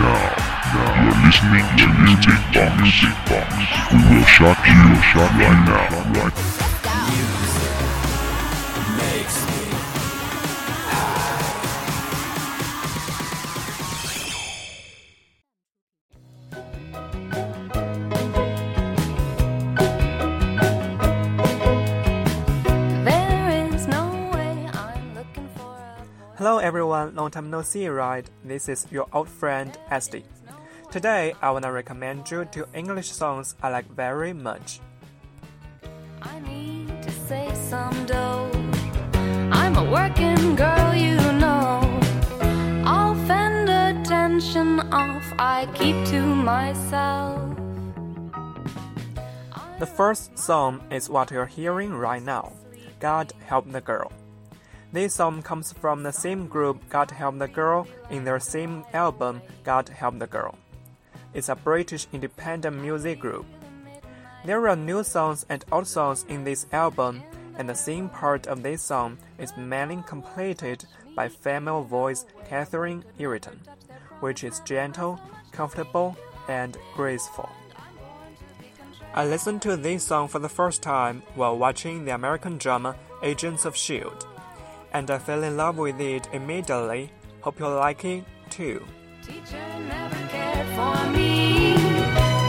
You're listening to Music Box. Music Box. We will shock you, shock right now. Right. Everyone, long time no see, right? This is your old friend SD. Today, I wanna recommend you two English songs I like very much. I need to save some dough. I'm a working girl, you know. I'll fend attention off, I keep to myself. The first song is what you're hearing right now, God Help the Girl. This song comes from the same group God Help the Girl in their same album God Help the Girl. It's a British independent music group. There are new songs and old songs in this album, and the same part of this song is mainly completed by female voice Catherine Ireton, which is gentle, comfortable, and graceful. I listened to this song for the first time while watching the American drama Agents of S.H.I.E.L.D., and I fell in love with it immediately. Hope you like it too. Teacher never cared for me.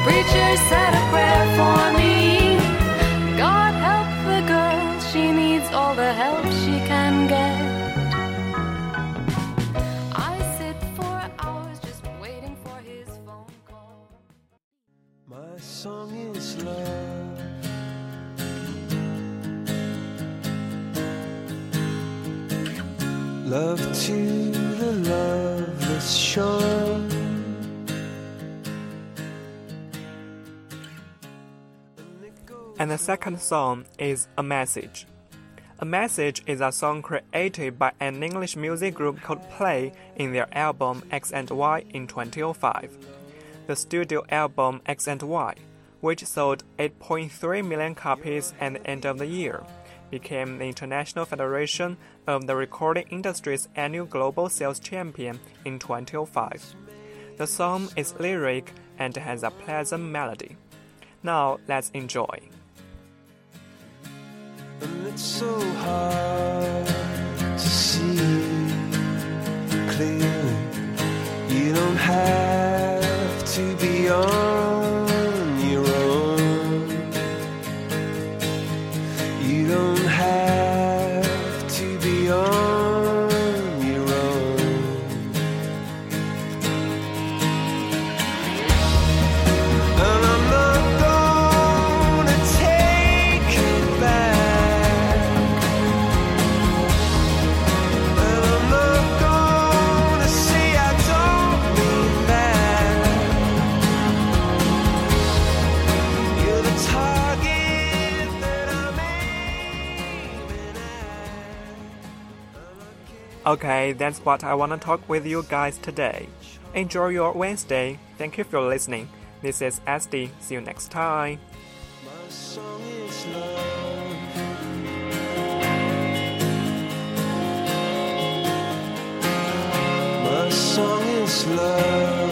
Preacher said a prayer for me. God help the girl, she needs all the help she can get. I sit for hours just waiting for his phone call. My song is love. Love to the loveless shore. And the second song is A Message. A Message is a song created by an English music group called Play in their album X and Y in 2005. The studio album X and Y, which sold 8.3 million copies at the end of the year, became the International Federation of the Recording Industry's annual global sales champion in 2005. The song is lyric and has a pleasant melody. Now let's enjoy. Okay, that's what I want to talk with you guys today. Enjoy your Wednesday. Thank you for listening. This is SD. See you next time. My song is love.